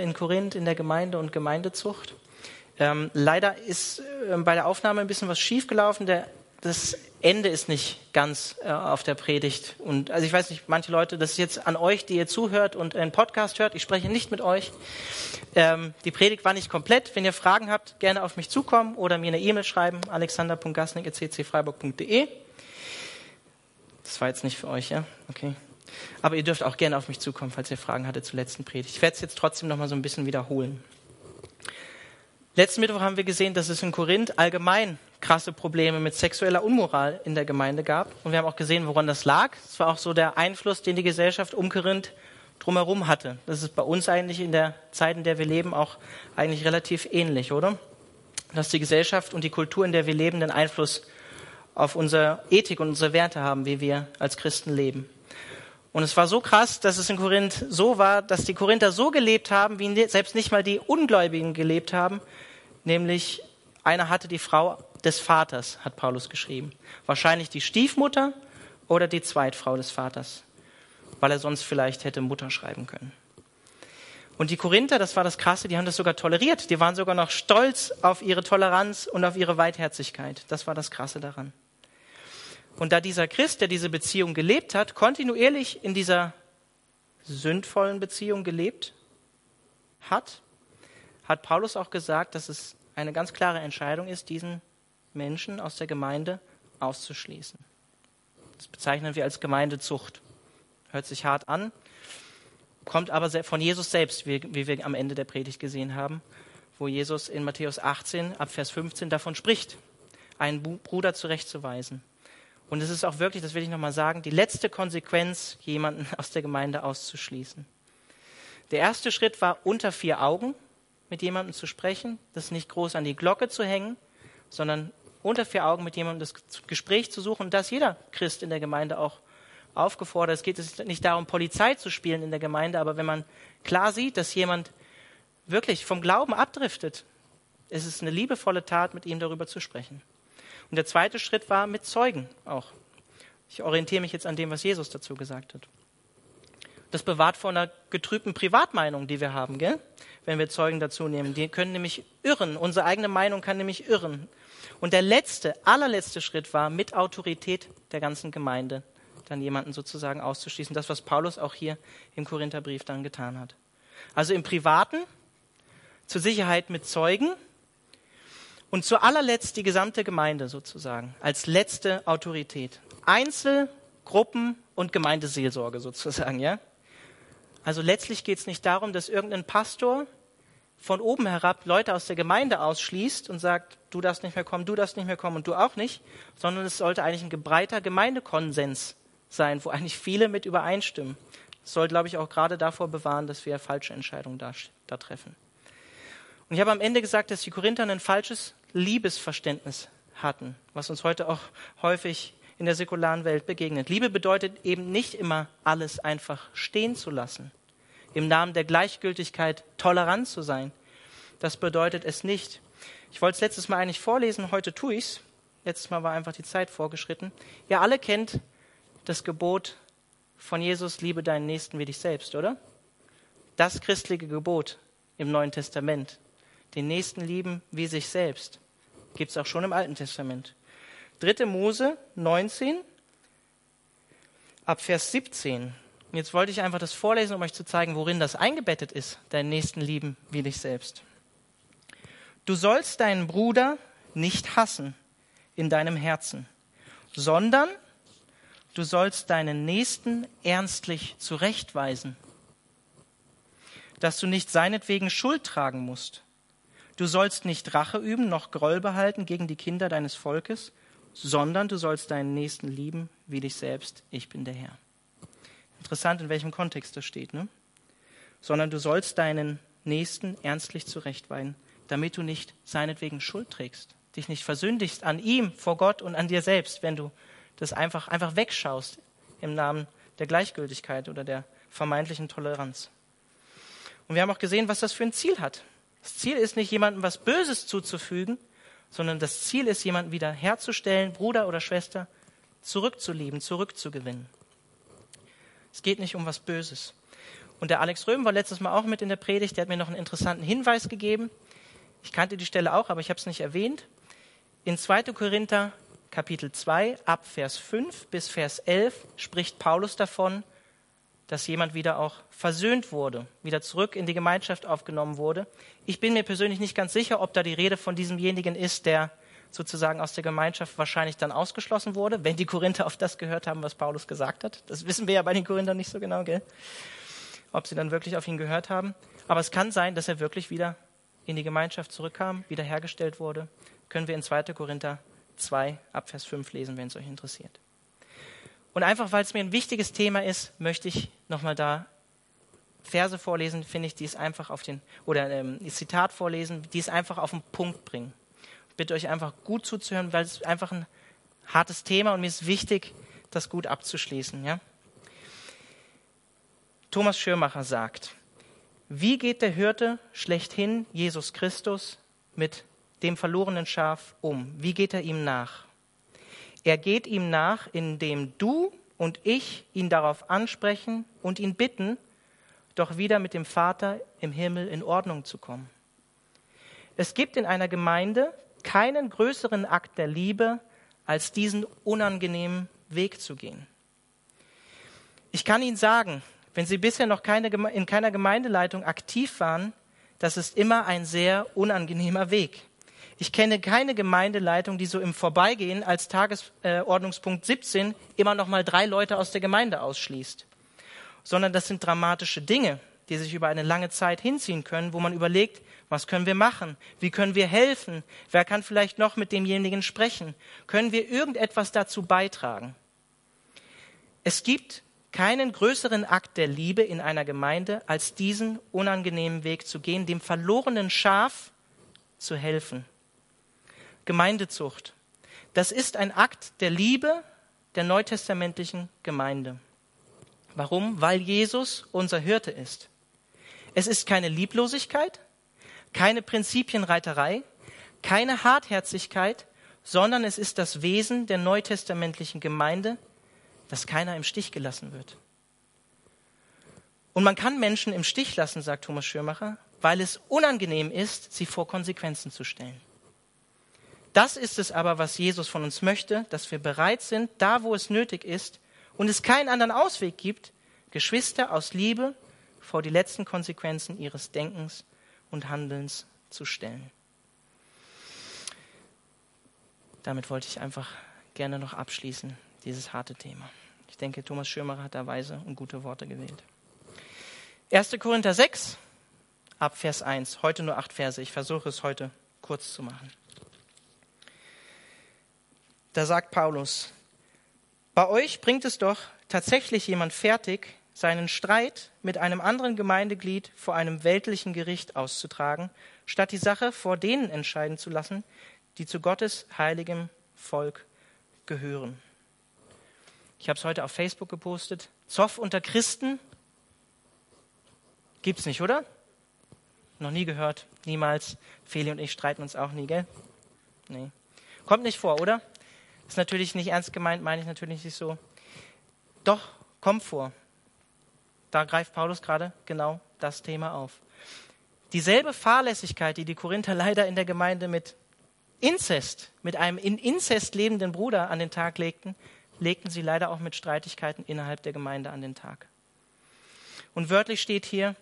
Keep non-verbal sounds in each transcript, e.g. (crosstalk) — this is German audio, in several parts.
in Korinth in der Gemeinde und Gemeindezucht. Ähm, leider ist äh, bei der Aufnahme ein bisschen was schiefgelaufen. Der, das Ende ist nicht ganz äh, auf der Predigt. Und also ich weiß nicht, manche Leute, das ist jetzt an euch, die ihr zuhört und einen Podcast hört. Ich spreche nicht mit euch. Ähm, die Predigt war nicht komplett. Wenn ihr Fragen habt, gerne auf mich zukommen oder mir eine E-Mail schreiben. alexander.gasnick.ccfreiburg.de Das war jetzt nicht für euch, ja? Okay. Aber ihr dürft auch gerne auf mich zukommen, falls ihr Fragen hattet zur letzten Predigt. Ich werde es jetzt trotzdem noch mal so ein bisschen wiederholen. Letzten Mittwoch haben wir gesehen, dass es in Korinth allgemein krasse Probleme mit sexueller Unmoral in der Gemeinde gab. Und wir haben auch gesehen, woran das lag. Es war auch so der Einfluss, den die Gesellschaft um Korinth drumherum hatte. Das ist bei uns eigentlich in der Zeit, in der wir leben, auch eigentlich relativ ähnlich, oder? Dass die Gesellschaft und die Kultur, in der wir leben, den Einfluss auf unsere Ethik und unsere Werte haben, wie wir als Christen leben. Und es war so krass, dass es in Korinth so war, dass die Korinther so gelebt haben, wie selbst nicht mal die Ungläubigen gelebt haben. Nämlich einer hatte die Frau des Vaters, hat Paulus geschrieben. Wahrscheinlich die Stiefmutter oder die Zweitfrau des Vaters, weil er sonst vielleicht hätte Mutter schreiben können. Und die Korinther, das war das Krasse, die haben das sogar toleriert. Die waren sogar noch stolz auf ihre Toleranz und auf ihre Weitherzigkeit. Das war das Krasse daran. Und da dieser Christ, der diese Beziehung gelebt hat, kontinuierlich in dieser sündvollen Beziehung gelebt hat, hat Paulus auch gesagt, dass es eine ganz klare Entscheidung ist, diesen Menschen aus der Gemeinde auszuschließen. Das bezeichnen wir als Gemeindezucht. Hört sich hart an, kommt aber von Jesus selbst, wie, wir am Ende der Predigt gesehen haben, wo Jesus in Matthäus 18 ab Vers 15 davon spricht, einen Bruder zurechtzuweisen. Und es ist auch wirklich, das will ich nochmal sagen, die letzte Konsequenz, jemanden (laughs) aus der Gemeinde auszuschließen. Der erste Schritt war, unter vier Augen mit jemandem zu sprechen, das nicht groß an die Glocke zu hängen, sondern unter vier Augen mit jemandem das Gespräch zu suchen. Und das jeder Christ in der Gemeinde auch aufgefordert. Es geht nicht darum, Polizei zu spielen in der Gemeinde, aber wenn man klar sieht, dass jemand wirklich vom Glauben abdriftet, ist es eine liebevolle Tat, mit ihm darüber zu sprechen. Und der zweite Schritt war mit Zeugen auch. Ich orientiere mich jetzt an dem, was Jesus dazu gesagt hat. Das bewahrt vor einer getrübten Privatmeinung, die wir haben, gell? wenn wir Zeugen dazu nehmen. Die können nämlich irren. Unsere eigene Meinung kann nämlich irren. Und der letzte, allerletzte Schritt war, mit Autorität der ganzen Gemeinde dann jemanden sozusagen auszuschließen. Das, was Paulus auch hier im Korintherbrief dann getan hat. Also im Privaten, zur Sicherheit mit Zeugen und zu allerletzt die gesamte Gemeinde sozusagen als letzte Autorität. Einzel, Gruppen und Gemeindeseelsorge sozusagen, ja? Also letztlich geht es nicht darum, dass irgendein Pastor von oben herab Leute aus der Gemeinde ausschließt und sagt, du darfst nicht mehr kommen, du darfst nicht mehr kommen und du auch nicht, sondern es sollte eigentlich ein gebreiter Gemeindekonsens sein, wo eigentlich viele mit übereinstimmen. Das soll, glaube ich, auch gerade davor bewahren, dass wir falsche Entscheidungen da, da treffen. Und ich habe am Ende gesagt, dass die Korinther ein falsches Liebesverständnis hatten, was uns heute auch häufig in der säkularen Welt begegnet. Liebe bedeutet eben nicht immer alles einfach stehen zu lassen, im Namen der Gleichgültigkeit tolerant zu sein. Das bedeutet es nicht. Ich wollte es letztes Mal eigentlich vorlesen, heute tue ich es. Letztes Mal war einfach die Zeit vorgeschritten. Ihr alle kennt das Gebot von Jesus, liebe deinen Nächsten wie dich selbst, oder? Das christliche Gebot im Neuen Testament den Nächsten lieben wie sich selbst. Gibt es auch schon im Alten Testament. 3. Mose 19 ab Vers 17. Und jetzt wollte ich einfach das vorlesen, um euch zu zeigen, worin das eingebettet ist, deinen Nächsten lieben wie dich selbst. Du sollst deinen Bruder nicht hassen in deinem Herzen, sondern du sollst deinen Nächsten ernstlich zurechtweisen, dass du nicht seinetwegen Schuld tragen musst. Du sollst nicht Rache üben, noch Groll behalten gegen die Kinder deines Volkes, sondern du sollst deinen Nächsten lieben wie dich selbst. Ich bin der Herr. Interessant, in welchem Kontext das steht, ne? Sondern du sollst deinen Nächsten ernstlich zurechtweisen, damit du nicht seinetwegen Schuld trägst, dich nicht versündigst an ihm, vor Gott und an dir selbst, wenn du das einfach, einfach wegschaust im Namen der Gleichgültigkeit oder der vermeintlichen Toleranz. Und wir haben auch gesehen, was das für ein Ziel hat. Das Ziel ist nicht, jemandem was Böses zuzufügen, sondern das Ziel ist, jemanden wieder herzustellen, Bruder oder Schwester, zurückzulieben, zurückzugewinnen. Es geht nicht um was Böses. Und der Alex Röhm war letztes Mal auch mit in der Predigt, der hat mir noch einen interessanten Hinweis gegeben. Ich kannte die Stelle auch, aber ich habe es nicht erwähnt. In 2. Korinther Kapitel 2 ab Vers 5 bis Vers 11 spricht Paulus davon, dass jemand wieder auch versöhnt wurde, wieder zurück in die Gemeinschaft aufgenommen wurde. Ich bin mir persönlich nicht ganz sicher, ob da die Rede von diesemjenigen ist, der sozusagen aus der Gemeinschaft wahrscheinlich dann ausgeschlossen wurde, wenn die Korinther auf das gehört haben, was Paulus gesagt hat. Das wissen wir ja bei den Korinthern nicht so genau, gell? Ob sie dann wirklich auf ihn gehört haben. Aber es kann sein, dass er wirklich wieder in die Gemeinschaft zurückkam, wiederhergestellt wurde. Können wir in 2. Korinther 2 ab Vers 5 lesen, wenn es euch interessiert. Und einfach, weil es mir ein wichtiges Thema ist, möchte ich nochmal da Verse vorlesen, finde ich, die es einfach auf den, oder ähm, Zitat vorlesen, die es einfach auf den Punkt bringen. Ich bitte euch einfach gut zuzuhören, weil es einfach ein hartes Thema und mir ist wichtig, das gut abzuschließen. Ja? Thomas Schirmacher sagt, wie geht der Hirte schlechthin, Jesus Christus, mit dem verlorenen Schaf um? Wie geht er ihm nach? Er geht ihm nach, indem du und ich ihn darauf ansprechen und ihn bitten, doch wieder mit dem Vater im Himmel in Ordnung zu kommen. Es gibt in einer Gemeinde keinen größeren Akt der Liebe, als diesen unangenehmen Weg zu gehen. Ich kann Ihnen sagen, wenn Sie bisher noch keine, in keiner Gemeindeleitung aktiv waren, das ist immer ein sehr unangenehmer Weg. Ich kenne keine Gemeindeleitung, die so im Vorbeigehen als Tagesordnungspunkt 17 immer noch mal drei Leute aus der Gemeinde ausschließt. Sondern das sind dramatische Dinge, die sich über eine lange Zeit hinziehen können, wo man überlegt, was können wir machen? Wie können wir helfen? Wer kann vielleicht noch mit demjenigen sprechen? Können wir irgendetwas dazu beitragen? Es gibt keinen größeren Akt der Liebe in einer Gemeinde, als diesen unangenehmen Weg zu gehen, dem verlorenen Schaf zu helfen. Gemeindezucht. Das ist ein Akt der Liebe der neutestamentlichen Gemeinde. Warum? Weil Jesus unser Hirte ist. Es ist keine Lieblosigkeit, keine Prinzipienreiterei, keine Hartherzigkeit, sondern es ist das Wesen der neutestamentlichen Gemeinde, dass keiner im Stich gelassen wird. Und man kann Menschen im Stich lassen, sagt Thomas Schürmacher, weil es unangenehm ist, sie vor Konsequenzen zu stellen. Das ist es aber, was Jesus von uns möchte, dass wir bereit sind, da wo es nötig ist und es keinen anderen Ausweg gibt, Geschwister aus Liebe vor die letzten Konsequenzen ihres Denkens und Handelns zu stellen. Damit wollte ich einfach gerne noch abschließen, dieses harte Thema. Ich denke, Thomas Schirmer hat da weise und gute Worte gewählt. 1. Korinther 6, ab Vers 1. Heute nur acht Verse. Ich versuche es heute kurz zu machen. Da sagt Paulus, bei euch bringt es doch tatsächlich jemand fertig, seinen Streit mit einem anderen Gemeindeglied vor einem weltlichen Gericht auszutragen, statt die Sache vor denen entscheiden zu lassen, die zu Gottes heiligem Volk gehören. Ich habe es heute auf Facebook gepostet. Zoff unter Christen gibt's nicht, oder? Noch nie gehört, niemals. Feli und ich streiten uns auch nie, gell? Nee. Kommt nicht vor, oder? Ist natürlich nicht ernst gemeint, meine ich natürlich nicht so. Doch, kommt vor. Da greift Paulus gerade genau das Thema auf. Dieselbe Fahrlässigkeit, die die Korinther leider in der Gemeinde mit Inzest, mit einem in Inzest lebenden Bruder an den Tag legten, legten sie leider auch mit Streitigkeiten innerhalb der Gemeinde an den Tag. Und wörtlich steht hier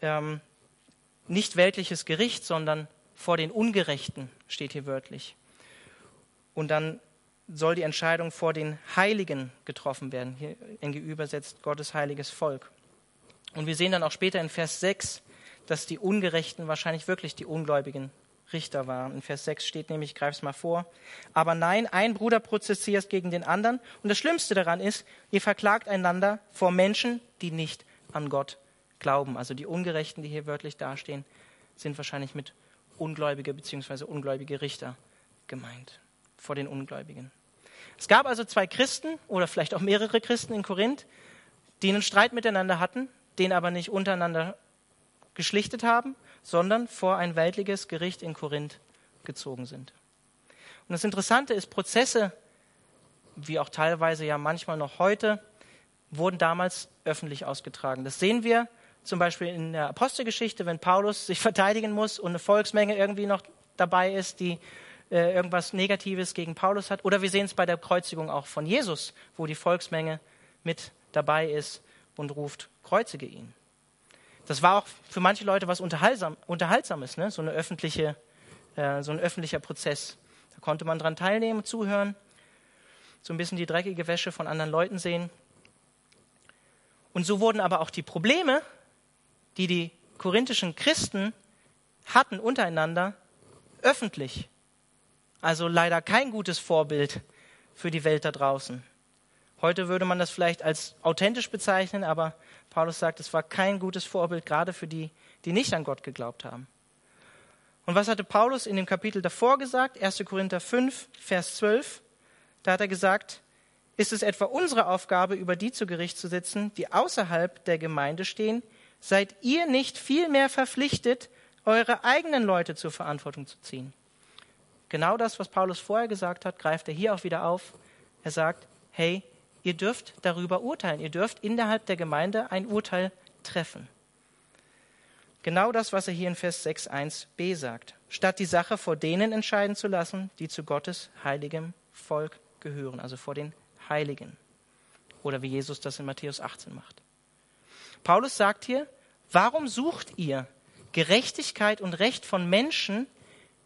ähm, nicht weltliches Gericht, sondern vor den Ungerechten steht hier wörtlich. Und dann soll die Entscheidung vor den Heiligen getroffen werden. Hier eng übersetzt Gottes heiliges Volk. Und wir sehen dann auch später in Vers 6, dass die Ungerechten wahrscheinlich wirklich die ungläubigen Richter waren. In Vers 6 steht nämlich, ich greife es mal vor, aber nein, ein Bruder prozessiert gegen den anderen. Und das Schlimmste daran ist, ihr verklagt einander vor Menschen, die nicht an Gott glauben. Also die Ungerechten, die hier wörtlich dastehen, sind wahrscheinlich mit Ungläubige bzw. ungläubige Richter gemeint vor den Ungläubigen. Es gab also zwei Christen oder vielleicht auch mehrere Christen in Korinth, die einen Streit miteinander hatten, den aber nicht untereinander geschlichtet haben, sondern vor ein weltliches Gericht in Korinth gezogen sind. Und das Interessante ist, Prozesse, wie auch teilweise ja manchmal noch heute, wurden damals öffentlich ausgetragen. Das sehen wir zum Beispiel in der Apostelgeschichte, wenn Paulus sich verteidigen muss und eine Volksmenge irgendwie noch dabei ist, die äh, irgendwas Negatives gegen Paulus hat. Oder wir sehen es bei der Kreuzigung auch von Jesus, wo die Volksmenge mit dabei ist und ruft, kreuzige ihn. Das war auch für manche Leute was Unterhaltsam, Unterhaltsames, ne? so, eine öffentliche, äh, so ein öffentlicher Prozess. Da konnte man dran teilnehmen, zuhören, so ein bisschen die dreckige Wäsche von anderen Leuten sehen. Und so wurden aber auch die Probleme, die die korinthischen Christen hatten untereinander, öffentlich. Also leider kein gutes Vorbild für die Welt da draußen. Heute würde man das vielleicht als authentisch bezeichnen, aber Paulus sagt, es war kein gutes Vorbild, gerade für die, die nicht an Gott geglaubt haben. Und was hatte Paulus in dem Kapitel davor gesagt? 1. Korinther 5, Vers 12. Da hat er gesagt, ist es etwa unsere Aufgabe, über die zu Gericht zu sitzen, die außerhalb der Gemeinde stehen? Seid ihr nicht vielmehr verpflichtet, eure eigenen Leute zur Verantwortung zu ziehen? Genau das, was Paulus vorher gesagt hat, greift er hier auch wieder auf. Er sagt, hey, ihr dürft darüber urteilen. Ihr dürft innerhalb der Gemeinde ein Urteil treffen. Genau das, was er hier in Vers 6.1b sagt. Statt die Sache vor denen entscheiden zu lassen, die zu Gottes heiligem Volk gehören, also vor den Heiligen. Oder wie Jesus das in Matthäus 18 macht. Paulus sagt hier, warum sucht ihr Gerechtigkeit und Recht von Menschen,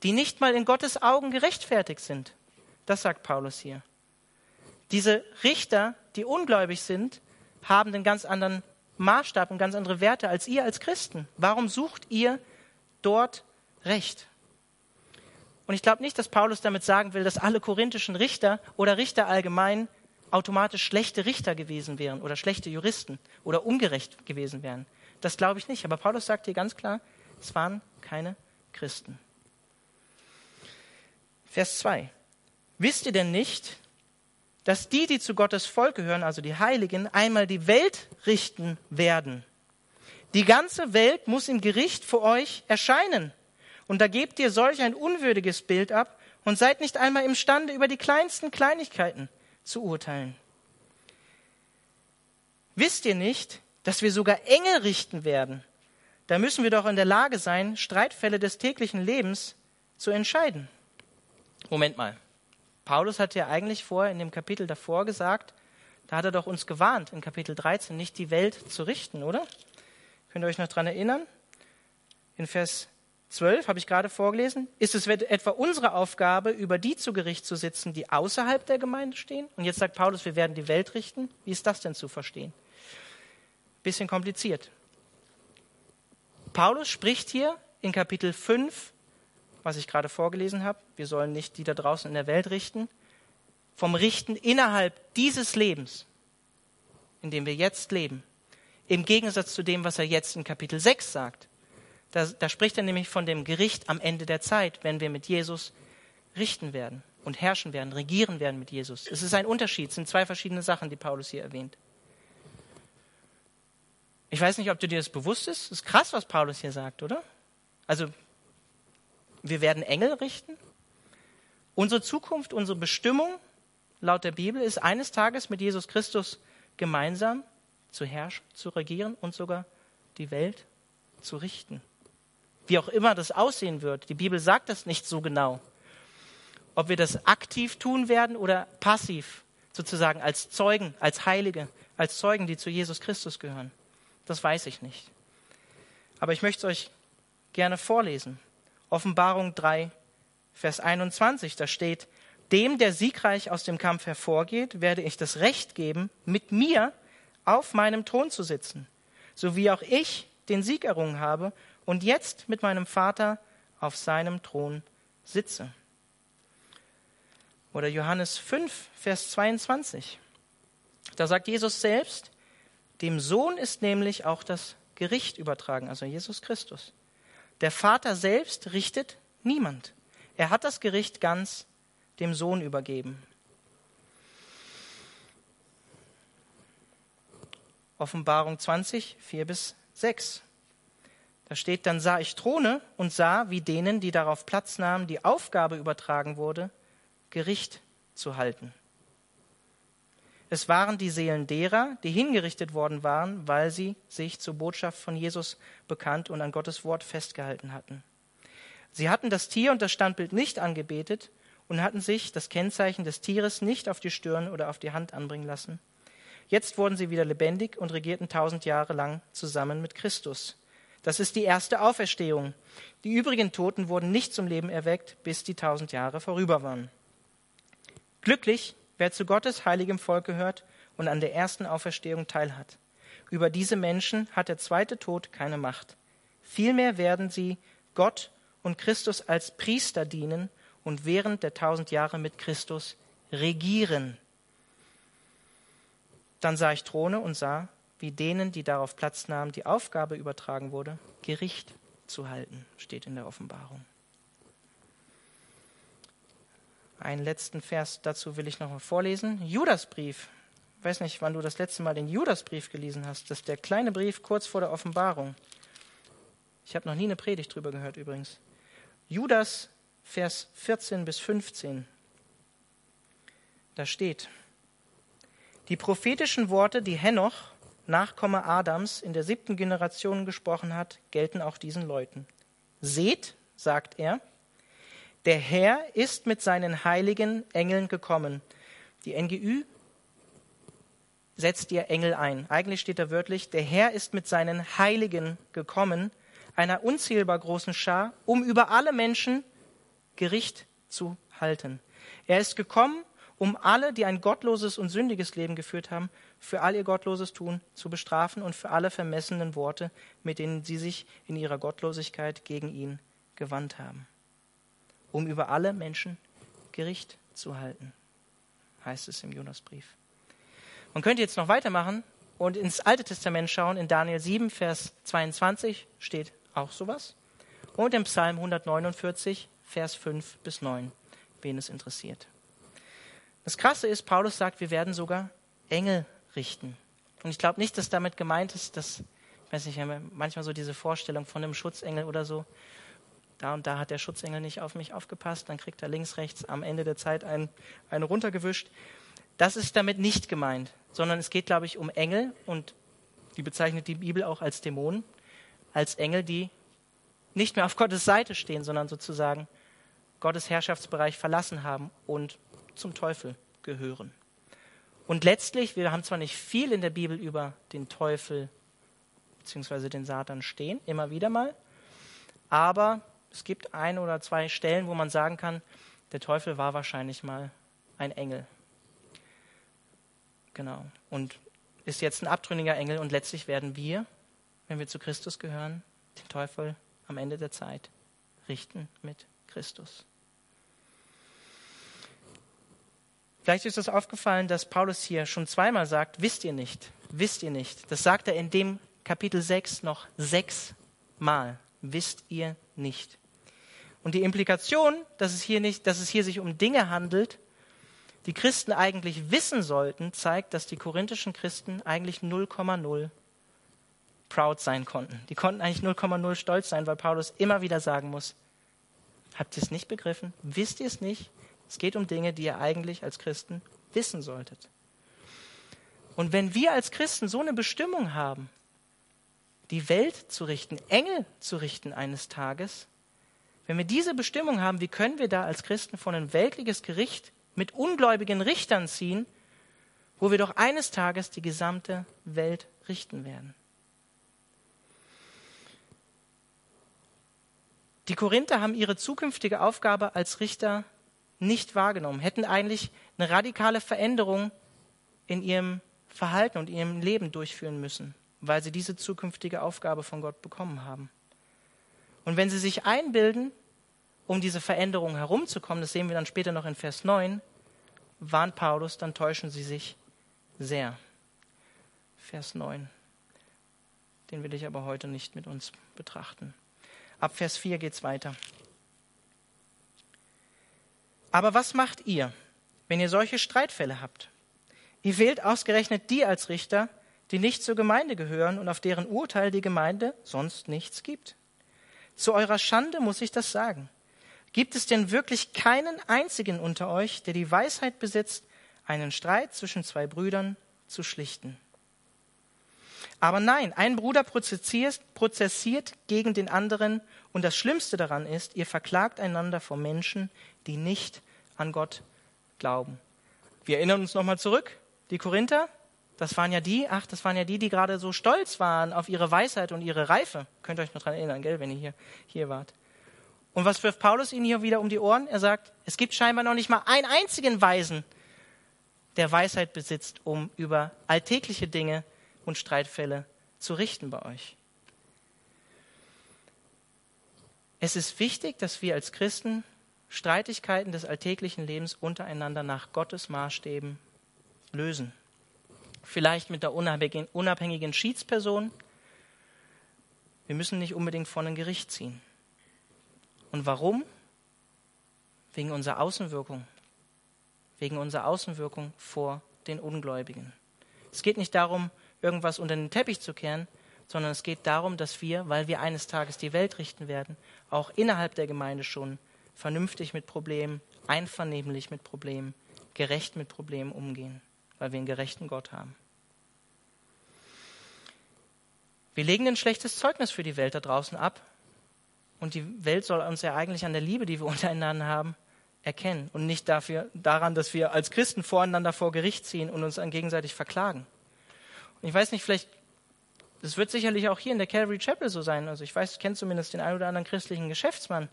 die nicht mal in Gottes Augen gerechtfertigt sind? Das sagt Paulus hier. Diese Richter, die ungläubig sind, haben einen ganz anderen Maßstab und ganz andere Werte als ihr als Christen. Warum sucht ihr dort Recht? Und ich glaube nicht, dass Paulus damit sagen will, dass alle korinthischen Richter oder Richter allgemein automatisch schlechte Richter gewesen wären oder schlechte Juristen oder ungerecht gewesen wären. Das glaube ich nicht. Aber Paulus sagt hier ganz klar, es waren keine Christen. Vers 2. Wisst ihr denn nicht, dass die, die zu Gottes Volk gehören, also die Heiligen, einmal die Welt richten werden. Die ganze Welt muss im Gericht vor euch erscheinen. Und da gebt ihr solch ein unwürdiges Bild ab und seid nicht einmal imstande, über die kleinsten Kleinigkeiten zu urteilen. Wisst ihr nicht, dass wir sogar Engel richten werden? Da müssen wir doch in der Lage sein, Streitfälle des täglichen Lebens zu entscheiden. Moment mal. Paulus hat ja eigentlich vorher in dem Kapitel davor gesagt, da hat er doch uns gewarnt, in Kapitel 13, nicht die Welt zu richten, oder? Könnt ihr euch noch daran erinnern? In Vers 12 habe ich gerade vorgelesen. Ist es etwa unsere Aufgabe, über die zu Gericht zu sitzen, die außerhalb der Gemeinde stehen? Und jetzt sagt Paulus, wir werden die Welt richten. Wie ist das denn zu verstehen? Bisschen kompliziert. Paulus spricht hier in Kapitel 5 was ich gerade vorgelesen habe. Wir sollen nicht die da draußen in der Welt richten. Vom Richten innerhalb dieses Lebens, in dem wir jetzt leben. Im Gegensatz zu dem, was er jetzt in Kapitel 6 sagt. Da, da spricht er nämlich von dem Gericht am Ende der Zeit, wenn wir mit Jesus richten werden und herrschen werden, regieren werden mit Jesus. Es ist ein Unterschied, es sind zwei verschiedene Sachen, die Paulus hier erwähnt. Ich weiß nicht, ob du dir das bewusst ist. Es ist krass, was Paulus hier sagt, oder? Also wir werden Engel richten. Unsere Zukunft, unsere Bestimmung laut der Bibel ist eines Tages mit Jesus Christus gemeinsam zu herrschen, zu regieren und sogar die Welt zu richten. Wie auch immer das aussehen wird. Die Bibel sagt das nicht so genau. Ob wir das aktiv tun werden oder passiv, sozusagen als Zeugen, als Heilige, als Zeugen, die zu Jesus Christus gehören. Das weiß ich nicht. Aber ich möchte es euch gerne vorlesen. Offenbarung 3, Vers 21, da steht, dem, der siegreich aus dem Kampf hervorgeht, werde ich das Recht geben, mit mir auf meinem Thron zu sitzen, so wie auch ich den Sieg errungen habe und jetzt mit meinem Vater auf seinem Thron sitze. Oder Johannes 5, Vers 22. Da sagt Jesus selbst, dem Sohn ist nämlich auch das Gericht übertragen, also Jesus Christus. Der Vater selbst richtet niemand. Er hat das Gericht ganz dem Sohn übergeben. Offenbarung 20, 4 bis 6. Da steht, dann sah ich Throne und sah, wie denen, die darauf Platz nahmen, die Aufgabe übertragen wurde, Gericht zu halten. Es waren die Seelen derer, die hingerichtet worden waren, weil sie sich zur Botschaft von Jesus bekannt und an Gottes Wort festgehalten hatten. Sie hatten das Tier und das Standbild nicht angebetet und hatten sich das Kennzeichen des Tieres nicht auf die Stirn oder auf die Hand anbringen lassen. Jetzt wurden sie wieder lebendig und regierten tausend Jahre lang zusammen mit Christus. Das ist die erste Auferstehung. Die übrigen Toten wurden nicht zum Leben erweckt, bis die tausend Jahre vorüber waren. Glücklich, wer zu Gottes heiligem Volk gehört und an der ersten Auferstehung teilhat. Über diese Menschen hat der zweite Tod keine Macht. Vielmehr werden sie Gott und Christus als Priester dienen und während der tausend Jahre mit Christus regieren. Dann sah ich Throne und sah, wie denen, die darauf Platz nahmen, die Aufgabe übertragen wurde, Gericht zu halten, steht in der Offenbarung. Einen letzten Vers dazu will ich noch mal vorlesen. Judasbrief. Ich weiß nicht, wann du das letzte Mal den Judasbrief gelesen hast. Das ist der kleine Brief kurz vor der Offenbarung. Ich habe noch nie eine Predigt drüber gehört übrigens. Judas, Vers 14 bis 15. Da steht, die prophetischen Worte, die Henoch, Nachkomme Adams, in der siebten Generation gesprochen hat, gelten auch diesen Leuten. Seht, sagt er, der Herr ist mit seinen heiligen Engeln gekommen. Die NGÜ setzt ihr Engel ein. Eigentlich steht da wörtlich, der Herr ist mit seinen Heiligen gekommen, einer unzählbar großen Schar, um über alle Menschen Gericht zu halten. Er ist gekommen, um alle, die ein gottloses und sündiges Leben geführt haben, für all ihr gottloses Tun zu bestrafen und für alle vermessenen Worte, mit denen sie sich in ihrer Gottlosigkeit gegen ihn gewandt haben. Um über alle Menschen Gericht zu halten, heißt es im Jonasbrief. Man könnte jetzt noch weitermachen und ins Alte Testament schauen. In Daniel 7, Vers 22 steht auch sowas. Und im Psalm 149, Vers 5 bis 9, wen es interessiert. Das Krasse ist, Paulus sagt, wir werden sogar Engel richten. Und ich glaube nicht, dass damit gemeint ist, dass, ich weiß nicht, manchmal so diese Vorstellung von einem Schutzengel oder so. Da und da hat der Schutzengel nicht auf mich aufgepasst, dann kriegt er links, rechts am Ende der Zeit einen, einen runtergewischt. Das ist damit nicht gemeint, sondern es geht, glaube ich, um Engel und die bezeichnet die Bibel auch als Dämonen als Engel, die nicht mehr auf Gottes Seite stehen, sondern sozusagen Gottes Herrschaftsbereich verlassen haben und zum Teufel gehören. Und letztlich, wir haben zwar nicht viel in der Bibel über den Teufel bzw. den Satan stehen, immer wieder mal, aber es gibt ein oder zwei Stellen, wo man sagen kann, der Teufel war wahrscheinlich mal ein Engel. Genau. Und ist jetzt ein abtrünniger Engel und letztlich werden wir wenn wir zu Christus gehören, den Teufel am Ende der Zeit richten mit Christus. Vielleicht ist es aufgefallen, dass Paulus hier schon zweimal sagt, wisst ihr nicht, wisst ihr nicht. Das sagt er in dem Kapitel 6 noch sechsmal, wisst ihr nicht. Und die Implikation, dass es hier nicht, dass es hier sich um Dinge handelt, die Christen eigentlich wissen sollten, zeigt, dass die korinthischen Christen eigentlich 0,0 proud sein konnten. Die konnten eigentlich 0,0 stolz sein, weil Paulus immer wieder sagen muss, habt ihr es nicht begriffen? Wisst ihr es nicht? Es geht um Dinge, die ihr eigentlich als Christen wissen solltet. Und wenn wir als Christen so eine Bestimmung haben, die Welt zu richten, Engel zu richten eines Tages, wenn wir diese Bestimmung haben, wie können wir da als Christen von ein weltliches Gericht mit ungläubigen Richtern ziehen, wo wir doch eines Tages die gesamte Welt richten werden? Die Korinther haben ihre zukünftige Aufgabe als Richter nicht wahrgenommen, hätten eigentlich eine radikale Veränderung in ihrem Verhalten und ihrem Leben durchführen müssen, weil sie diese zukünftige Aufgabe von Gott bekommen haben. Und wenn sie sich einbilden, um diese Veränderung herumzukommen, das sehen wir dann später noch in Vers 9, warnt Paulus, dann täuschen sie sich sehr. Vers 9. Den will ich aber heute nicht mit uns betrachten. Ab Vers 4 geht es weiter. Aber was macht ihr, wenn ihr solche Streitfälle habt? Ihr wählt ausgerechnet die als Richter, die nicht zur Gemeinde gehören und auf deren Urteil die Gemeinde sonst nichts gibt. Zu eurer Schande muss ich das sagen. Gibt es denn wirklich keinen einzigen unter euch, der die Weisheit besitzt, einen Streit zwischen zwei Brüdern zu schlichten. Aber nein, ein Bruder prozessiert, gegen den anderen und das Schlimmste daran ist, ihr verklagt einander vor Menschen, die nicht an Gott glauben. Wir erinnern uns nochmal zurück, die Korinther, das waren ja die, ach, das waren ja die, die gerade so stolz waren auf ihre Weisheit und ihre Reife. Könnt ihr euch noch dran erinnern, gell, wenn ihr hier, hier wart. Und was wirft Paulus ihnen hier wieder um die Ohren? Er sagt, es gibt scheinbar noch nicht mal einen einzigen Weisen, der Weisheit besitzt, um über alltägliche Dinge und Streitfälle zu richten bei euch. Es ist wichtig, dass wir als Christen Streitigkeiten des alltäglichen Lebens untereinander nach Gottes Maßstäben lösen. Vielleicht mit der unabhängigen Schiedsperson. Wir müssen nicht unbedingt vor ein Gericht ziehen. Und warum? Wegen unserer Außenwirkung. Wegen unserer Außenwirkung vor den Ungläubigen. Es geht nicht darum, irgendwas unter den Teppich zu kehren, sondern es geht darum, dass wir, weil wir eines Tages die Welt richten werden, auch innerhalb der Gemeinde schon vernünftig mit Problemen, einvernehmlich mit Problemen, gerecht mit Problemen umgehen, weil wir einen gerechten Gott haben. Wir legen ein schlechtes Zeugnis für die Welt da draußen ab und die Welt soll uns ja eigentlich an der Liebe, die wir untereinander haben, erkennen und nicht dafür, daran, dass wir als Christen voreinander vor Gericht ziehen und uns dann gegenseitig verklagen. Und ich weiß nicht, vielleicht, das wird sicherlich auch hier in der Calvary Chapel so sein. Also ich weiß, ich kenne zumindest den einen oder anderen christlichen Geschäftsmann,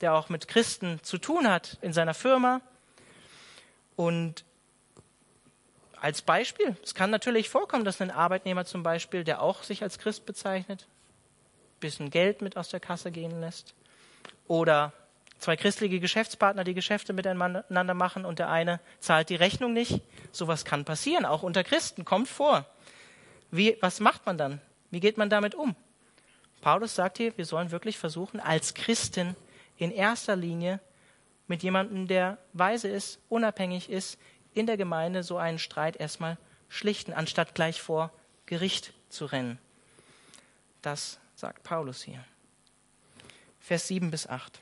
der auch mit Christen zu tun hat in seiner Firma. Und als Beispiel, es kann natürlich vorkommen, dass ein Arbeitnehmer zum Beispiel, der auch sich als Christ bezeichnet, ein bisschen Geld mit aus der Kasse gehen lässt. Oder zwei christliche Geschäftspartner, die Geschäfte miteinander machen und der eine zahlt die Rechnung nicht. Sowas kann passieren, auch unter Christen, kommt vor. Wie, was macht man dann? Wie geht man damit um? Paulus sagt hier, wir sollen wirklich versuchen, als Christen in erster Linie mit jemandem, der weise ist, unabhängig ist, in der Gemeinde so einen Streit erstmal schlichten, anstatt gleich vor Gericht zu rennen. Das sagt Paulus hier. Vers 7 bis 8.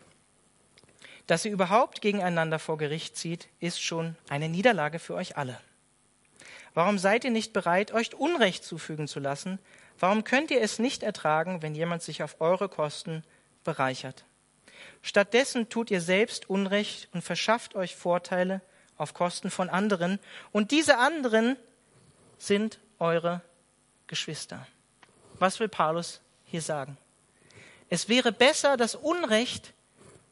Dass ihr überhaupt gegeneinander vor Gericht zieht, ist schon eine Niederlage für euch alle. Warum seid ihr nicht bereit, euch Unrecht zufügen zu lassen? Warum könnt ihr es nicht ertragen, wenn jemand sich auf eure Kosten bereichert? Stattdessen tut ihr selbst Unrecht und verschafft euch Vorteile auf Kosten von anderen. Und diese anderen sind eure Geschwister. Was will Paulus hier sagen? Es wäre besser, das Unrecht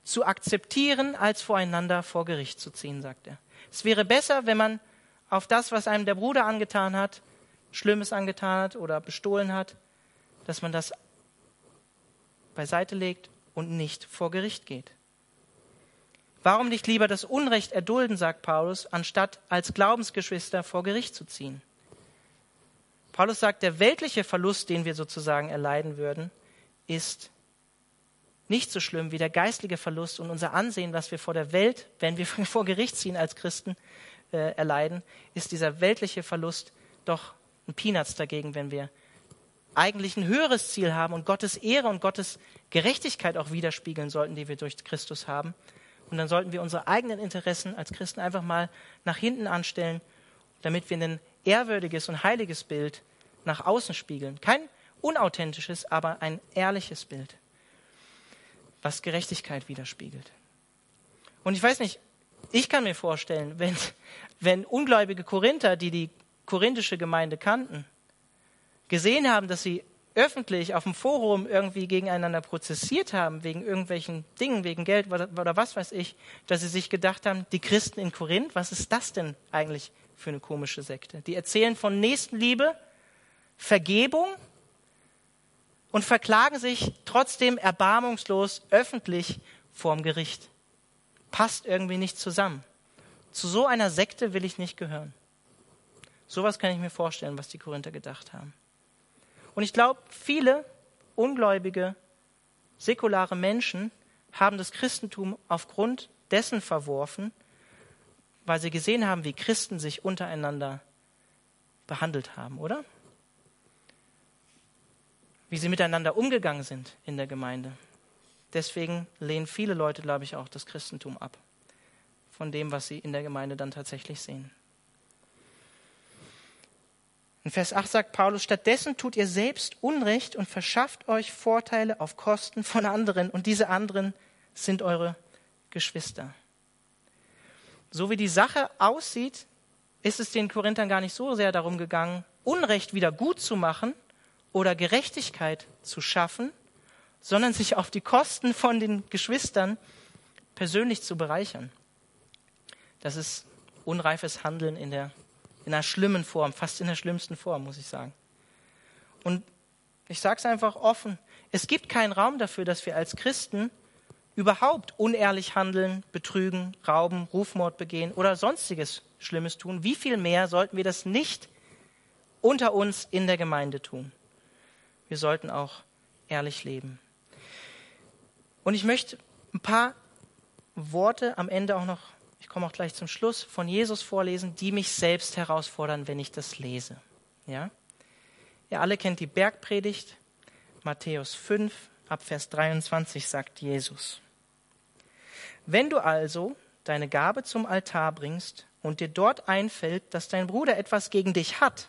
zu akzeptieren, als voreinander vor Gericht zu ziehen, sagt er. Es wäre besser, wenn man auf das, was einem der Bruder angetan hat, Schlimmes angetan hat oder bestohlen hat, dass man das beiseite legt und nicht vor Gericht geht. Warum nicht lieber das Unrecht erdulden, sagt Paulus, anstatt als Glaubensgeschwister vor Gericht zu ziehen? Paulus sagt, der weltliche Verlust, den wir sozusagen erleiden würden, ist nicht so schlimm wie der geistliche Verlust und unser Ansehen, was wir vor der Welt, wenn wir (laughs) vor Gericht ziehen als Christen, äh, erleiden, ist dieser weltliche Verlust doch ein Peanuts dagegen, wenn wir eigentlich ein höheres Ziel haben und Gottes Ehre und Gottes Gerechtigkeit auch widerspiegeln sollten, die wir durch Christus haben. Und dann sollten wir unsere eigenen Interessen als Christen einfach mal nach hinten anstellen, damit wir ein ehrwürdiges und heiliges Bild nach außen spiegeln. Kein unauthentisches, aber ein ehrliches Bild, was Gerechtigkeit widerspiegelt. Und ich weiß nicht, ich kann mir vorstellen, wenn, wenn ungläubige Korinther, die die korinthische Gemeinde kannten, gesehen haben, dass sie öffentlich auf dem Forum irgendwie gegeneinander prozessiert haben, wegen irgendwelchen Dingen, wegen Geld oder was weiß ich, dass sie sich gedacht haben, die Christen in Korinth, was ist das denn eigentlich für eine komische Sekte? Die erzählen von Nächstenliebe, Vergebung und verklagen sich trotzdem erbarmungslos öffentlich vorm Gericht. Passt irgendwie nicht zusammen. Zu so einer Sekte will ich nicht gehören. Sowas kann ich mir vorstellen, was die Korinther gedacht haben. Und ich glaube, viele ungläubige, säkulare Menschen haben das Christentum aufgrund dessen verworfen, weil sie gesehen haben, wie Christen sich untereinander behandelt haben, oder? Wie sie miteinander umgegangen sind in der Gemeinde. Deswegen lehnen viele Leute, glaube ich, auch das Christentum ab. Von dem, was sie in der Gemeinde dann tatsächlich sehen. In Vers 8 sagt Paulus, stattdessen tut ihr selbst Unrecht und verschafft euch Vorteile auf Kosten von anderen und diese anderen sind eure Geschwister. So wie die Sache aussieht, ist es den Korinthern gar nicht so sehr darum gegangen, Unrecht wieder gut zu machen oder Gerechtigkeit zu schaffen, sondern sich auf die Kosten von den Geschwistern persönlich zu bereichern. Das ist unreifes Handeln in der in einer schlimmen Form, fast in der schlimmsten Form, muss ich sagen. Und ich sage es einfach offen, es gibt keinen Raum dafür, dass wir als Christen überhaupt unehrlich handeln, betrügen, rauben, Rufmord begehen oder sonstiges Schlimmes tun. Wie viel mehr sollten wir das nicht unter uns in der Gemeinde tun? Wir sollten auch ehrlich leben. Und ich möchte ein paar Worte am Ende auch noch ich komme auch gleich zum Schluss, von Jesus vorlesen, die mich selbst herausfordern, wenn ich das lese. Ja? Ihr alle kennt die Bergpredigt, Matthäus 5, ab Vers 23 sagt Jesus. Wenn du also deine Gabe zum Altar bringst und dir dort einfällt, dass dein Bruder etwas gegen dich hat,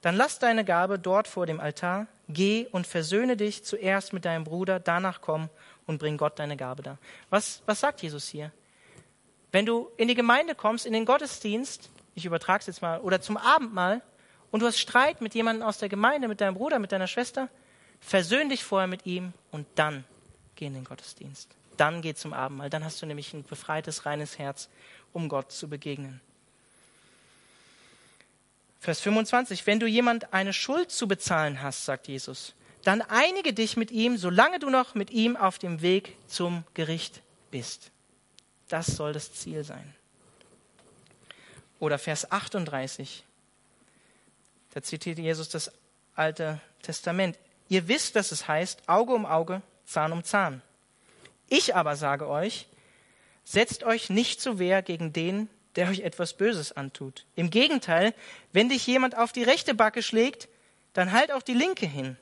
dann lass deine Gabe dort vor dem Altar, geh und versöhne dich zuerst mit deinem Bruder, danach komm und bring Gott deine Gabe da. Was, was sagt Jesus hier? Wenn du in die Gemeinde kommst, in den Gottesdienst, ich übertrage es jetzt mal, oder zum Abendmahl, und du hast Streit mit jemandem aus der Gemeinde, mit deinem Bruder, mit deiner Schwester, versöhn dich vorher mit ihm und dann geh in den Gottesdienst. Dann geh zum Abendmahl. Dann hast du nämlich ein befreites, reines Herz, um Gott zu begegnen. Vers 25. Wenn du jemand eine Schuld zu bezahlen hast, sagt Jesus, dann einige dich mit ihm, solange du noch mit ihm auf dem Weg zum Gericht bist. Das soll das Ziel sein. Oder Vers 38. Da zitiert Jesus das Alte Testament. Ihr wisst, dass es heißt, Auge um Auge, Zahn um Zahn. Ich aber sage euch, setzt euch nicht zu Wehr gegen den, der euch etwas Böses antut. Im Gegenteil, wenn dich jemand auf die rechte Backe schlägt, dann halt auch die linke hin.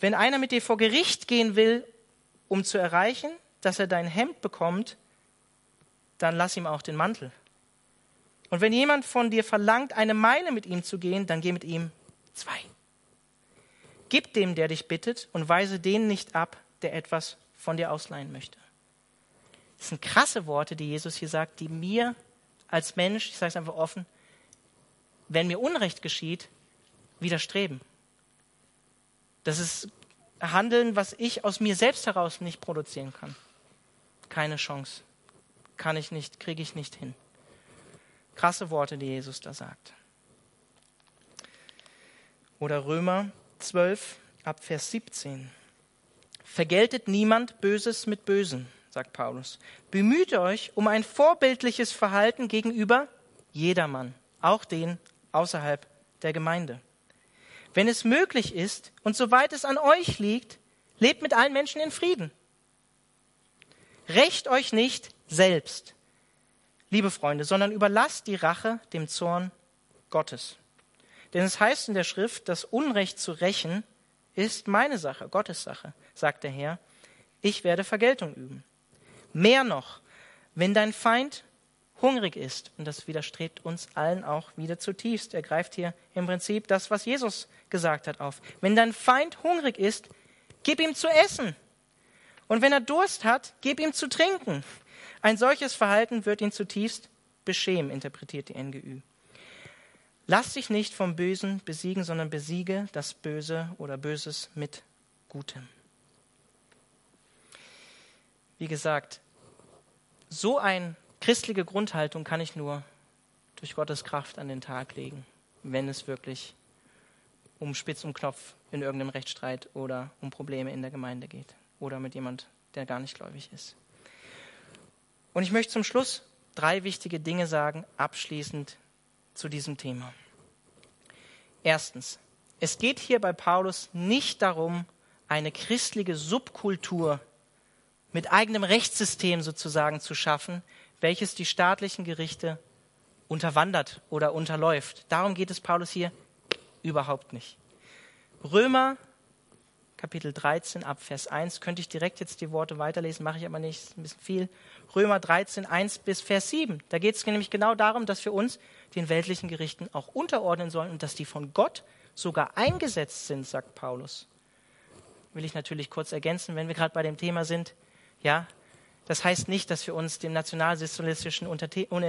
Wenn einer mit dir vor Gericht gehen will, um zu erreichen, dass er dein Hemd bekommt, dann lass ihm auch den Mantel. Und wenn jemand von dir verlangt, eine Meile mit ihm zu gehen, dann geh mit ihm zwei. Gib dem, der dich bittet, und weise den nicht ab, der etwas von dir ausleihen möchte. Das sind krasse Worte, die Jesus hier sagt, die mir als Mensch, ich sage es einfach offen, wenn mir Unrecht geschieht, widerstreben. Das ist Handeln, was ich aus mir selbst heraus nicht produzieren kann. Keine Chance kann ich nicht, kriege ich nicht hin. Krasse Worte, die Jesus da sagt. Oder Römer 12 ab Vers 17. Vergeltet niemand Böses mit Bösen, sagt Paulus. Bemüht euch um ein vorbildliches Verhalten gegenüber jedermann, auch den außerhalb der Gemeinde. Wenn es möglich ist und soweit es an euch liegt, lebt mit allen Menschen in Frieden. Recht euch nicht selbst, liebe Freunde, sondern überlasst die Rache dem Zorn Gottes. Denn es heißt in der Schrift, das Unrecht zu rächen ist meine Sache, Gottes Sache, sagt der Herr. Ich werde Vergeltung üben. Mehr noch, wenn dein Feind hungrig ist, und das widerstrebt uns allen auch wieder zutiefst, er greift hier im Prinzip das, was Jesus gesagt hat, auf. Wenn dein Feind hungrig ist, gib ihm zu essen. Und wenn er Durst hat, gib ihm zu trinken. Ein solches Verhalten wird ihn zutiefst beschämen, interpretiert die NGÜ. Lass dich nicht vom Bösen besiegen, sondern besiege das Böse oder Böses mit Gutem. Wie gesagt, so eine christliche Grundhaltung kann ich nur durch Gottes Kraft an den Tag legen, wenn es wirklich um Spitz um Knopf in irgendeinem Rechtsstreit oder um Probleme in der Gemeinde geht oder mit jemand, der gar nicht gläubig ist. Und ich möchte zum Schluss drei wichtige Dinge sagen, abschließend zu diesem Thema. Erstens, es geht hier bei Paulus nicht darum, eine christliche Subkultur mit eigenem Rechtssystem sozusagen zu schaffen, welches die staatlichen Gerichte unterwandert oder unterläuft. Darum geht es Paulus hier überhaupt nicht. Römer Kapitel 13 ab Vers 1. Könnte ich direkt jetzt die Worte weiterlesen, mache ich aber nicht, ist ein bisschen viel. Römer 13, 1 bis Vers 7. Da geht es nämlich genau darum, dass wir uns den weltlichen Gerichten auch unterordnen sollen und dass die von Gott sogar eingesetzt sind, sagt Paulus. Will ich natürlich kurz ergänzen, wenn wir gerade bei dem Thema sind. Ja, das heißt nicht, dass wir uns dem nationalsozialistischen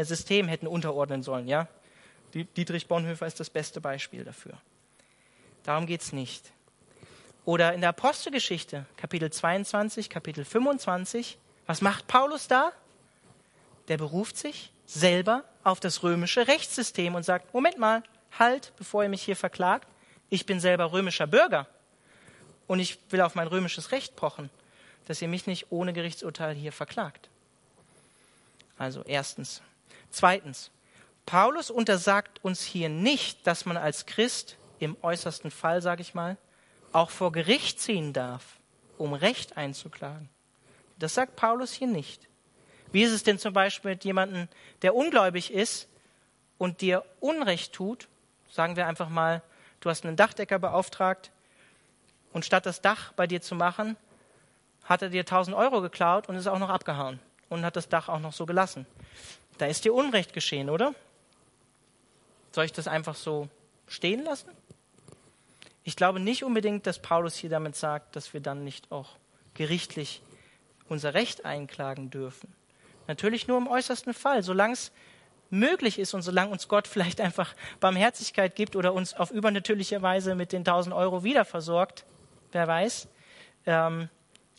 System hätten unterordnen sollen. Ja, Dietrich Bonhoeffer ist das beste Beispiel dafür. Darum geht es nicht. Oder in der Apostelgeschichte, Kapitel 22, Kapitel 25, was macht Paulus da? Der beruft sich selber auf das römische Rechtssystem und sagt, Moment mal, halt, bevor ihr mich hier verklagt, ich bin selber römischer Bürger und ich will auf mein römisches Recht pochen, dass ihr mich nicht ohne Gerichtsurteil hier verklagt. Also erstens. Zweitens, Paulus untersagt uns hier nicht, dass man als Christ im äußersten Fall, sage ich mal, auch vor Gericht ziehen darf, um Recht einzuklagen. Das sagt Paulus hier nicht. Wie ist es denn zum Beispiel mit jemandem, der ungläubig ist und dir Unrecht tut? Sagen wir einfach mal, du hast einen Dachdecker beauftragt und statt das Dach bei dir zu machen, hat er dir 1000 Euro geklaut und ist auch noch abgehauen und hat das Dach auch noch so gelassen. Da ist dir Unrecht geschehen, oder? Soll ich das einfach so stehen lassen? Ich glaube nicht unbedingt, dass Paulus hier damit sagt, dass wir dann nicht auch gerichtlich unser Recht einklagen dürfen. Natürlich nur im äußersten Fall, solange es möglich ist und solange uns Gott vielleicht einfach Barmherzigkeit gibt oder uns auf übernatürliche Weise mit den 1000 Euro wieder versorgt, wer weiß, ähm,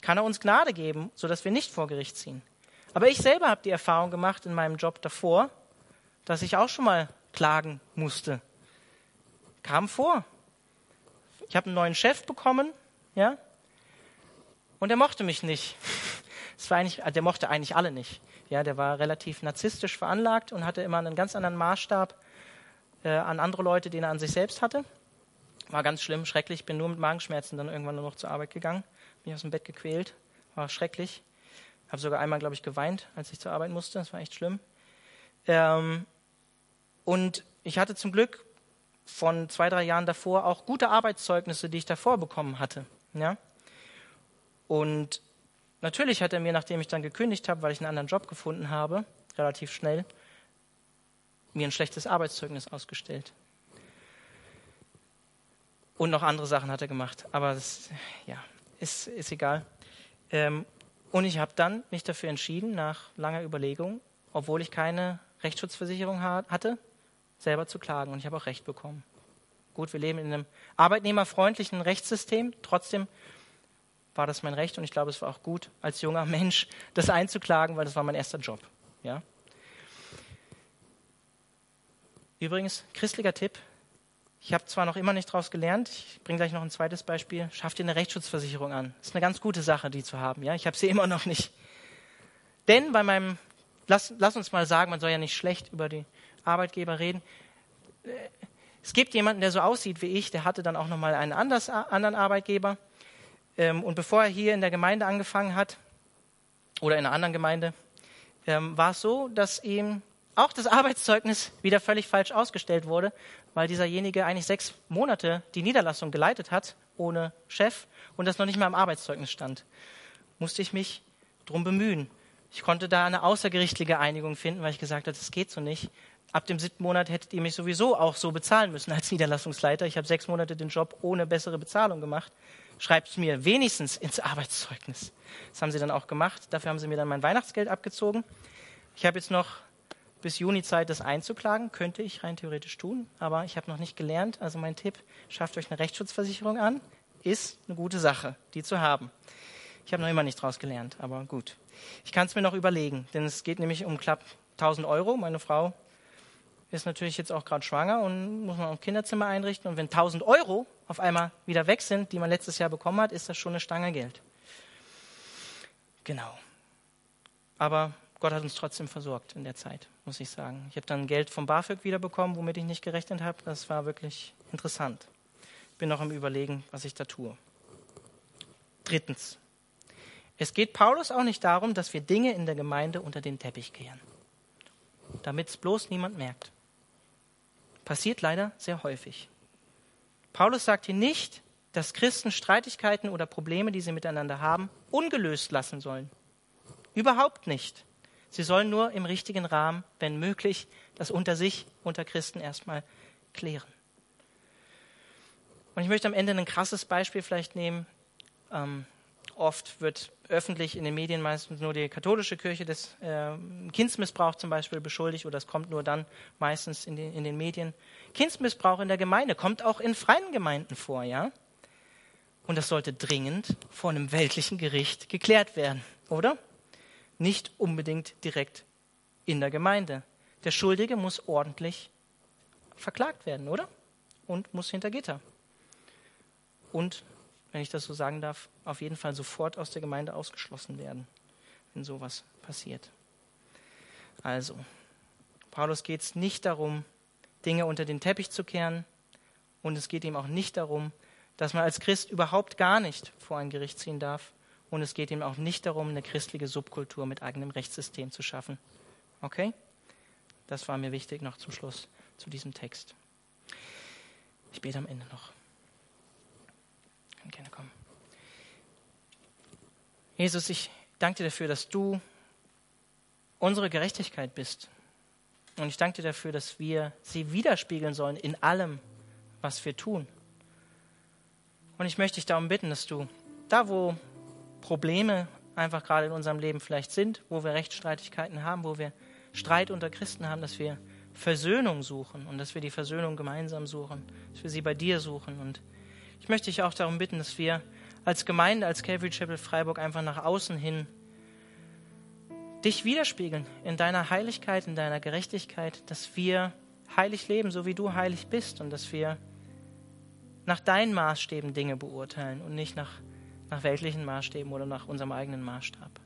kann er uns Gnade geben, sodass wir nicht vor Gericht ziehen. Aber ich selber habe die Erfahrung gemacht in meinem Job davor, dass ich auch schon mal klagen musste. Kam vor. Ich habe einen neuen Chef bekommen, ja, und er mochte mich nicht. Das war eigentlich, der mochte eigentlich alle nicht. Ja, der war relativ narzisstisch veranlagt und hatte immer einen ganz anderen Maßstab äh, an andere Leute, den er an sich selbst hatte. War ganz schlimm, schrecklich. Bin nur mit Magenschmerzen dann irgendwann nur noch zur Arbeit gegangen. Bin aus dem Bett gequält. War schrecklich. Habe sogar einmal, glaube ich, geweint, als ich zur Arbeit musste. Das war echt schlimm. Ähm, und ich hatte zum Glück von zwei, drei Jahren davor auch gute Arbeitszeugnisse, die ich davor bekommen hatte. Ja? Und Natürlich hat er mir, nachdem ich dann gekündigt habe, weil ich einen anderen Job gefunden habe, relativ schnell, mir ein schlechtes Arbeitszeugnis ausgestellt. Und noch andere Sachen hat er gemacht. Aber das ja, ist, ist egal. Ähm, und ich habe dann mich dafür entschieden, nach langer Überlegung, obwohl ich keine Rechtsschutzversicherung ha hatte, selber zu klagen. Und ich habe auch Recht bekommen. Gut, wir leben in einem arbeitnehmerfreundlichen Rechtssystem. Trotzdem war das mein Recht und ich glaube, es war auch gut, als junger Mensch das einzuklagen, weil das war mein erster Job. Ja? Übrigens, christlicher Tipp. Ich habe zwar noch immer nicht daraus gelernt, ich bringe gleich noch ein zweites Beispiel. Schaff dir eine Rechtsschutzversicherung an. Das ist eine ganz gute Sache, die zu haben. Ja? Ich habe sie (laughs) immer noch nicht. Denn bei meinem, lass, lass uns mal sagen, man soll ja nicht schlecht über die Arbeitgeber reden. Es gibt jemanden, der so aussieht wie ich, der hatte dann auch noch mal einen anders, anderen Arbeitgeber ähm, und bevor er hier in der Gemeinde angefangen hat, oder in einer anderen Gemeinde, ähm, war es so, dass ihm auch das (laughs) Arbeitszeugnis wieder völlig falsch ausgestellt wurde, weil dieserjenige eigentlich sechs Monate die Niederlassung geleitet hat, ohne Chef, und das noch nicht mal im Arbeitszeugnis stand. Musste ich mich drum bemühen. Ich konnte da eine außergerichtliche Einigung finden, weil ich gesagt habe, das geht so nicht. Ab dem siebten Monat hättet ihr mich sowieso auch so bezahlen müssen als Niederlassungsleiter. Ich habe sechs Monate den Job ohne bessere Bezahlung gemacht schreibt es mir wenigstens ins Arbeitszeugnis. Das haben sie dann auch gemacht. Dafür haben sie mir dann mein Weihnachtsgeld abgezogen. Ich habe jetzt noch bis Juni Zeit, das einzuklagen. Könnte ich rein theoretisch tun, aber ich habe noch nicht gelernt. Also mein Tipp, schafft euch eine Rechtsschutzversicherung an. Ist eine gute Sache, die zu haben. Ich habe noch immer nicht draus gelernt, aber gut. Ich kann es mir noch überlegen, denn es geht nämlich um knapp 1000 Euro. Meine Frau ist natürlich jetzt auch gerade schwanger und muss man ein Kinderzimmer einrichten. Und wenn 1000 Euro auf einmal wieder weg sind, die man letztes Jahr bekommen hat, ist das schon eine Stange Geld. Genau. Aber Gott hat uns trotzdem versorgt in der Zeit, muss ich sagen. Ich habe dann Geld vom BAföG wiederbekommen, womit ich nicht gerechnet habe. Das war wirklich interessant. Ich bin noch im Überlegen, was ich da tue. Drittens. Es geht Paulus auch nicht darum, dass wir Dinge in der Gemeinde unter den Teppich kehren, damit es bloß niemand merkt. Passiert leider sehr häufig. Paulus sagt hier nicht, dass Christen Streitigkeiten oder Probleme, die sie miteinander haben, ungelöst lassen sollen. Überhaupt nicht. Sie sollen nur im richtigen Rahmen, wenn möglich, das unter sich, unter Christen erstmal klären. Und ich möchte am Ende ein krasses Beispiel vielleicht nehmen. Ähm, oft wird öffentlich in den Medien meistens nur die katholische Kirche des äh, Kindsmissbrauchs zum Beispiel beschuldigt oder es kommt nur dann meistens in den, in den Medien. Kindsmissbrauch in der Gemeinde kommt auch in freien Gemeinden vor, ja? Und das sollte dringend vor einem weltlichen Gericht geklärt werden, oder? Nicht unbedingt direkt in der Gemeinde. Der Schuldige muss ordentlich verklagt werden, oder? Und muss hinter Gitter. Und wenn ich das so sagen darf, auf jeden Fall sofort aus der Gemeinde ausgeschlossen werden, wenn sowas passiert. Also, Paulus geht es nicht darum, Dinge unter den Teppich zu kehren und es geht ihm auch nicht darum, dass man als Christ überhaupt gar nicht vor ein Gericht ziehen darf und es geht ihm auch nicht darum, eine christliche Subkultur mit eigenem Rechtssystem zu schaffen. Okay? Das war mir wichtig noch zum Schluss zu diesem Text. Ich bete am Ende noch. Gerne kommen. Jesus, ich danke dir dafür, dass du unsere Gerechtigkeit bist. Und ich danke dir dafür, dass wir sie widerspiegeln sollen in allem, was wir tun. Und ich möchte dich darum bitten, dass du da, wo Probleme einfach gerade in unserem Leben vielleicht sind, wo wir Rechtsstreitigkeiten haben, wo wir Streit unter Christen haben, dass wir Versöhnung suchen und dass wir die Versöhnung gemeinsam suchen, dass wir sie bei dir suchen und ich möchte dich auch darum bitten, dass wir als Gemeinde, als Calvary Chapel Freiburg einfach nach außen hin dich widerspiegeln in deiner Heiligkeit, in deiner Gerechtigkeit, dass wir heilig leben, so wie du heilig bist und dass wir nach deinen Maßstäben Dinge beurteilen und nicht nach, nach weltlichen Maßstäben oder nach unserem eigenen Maßstab.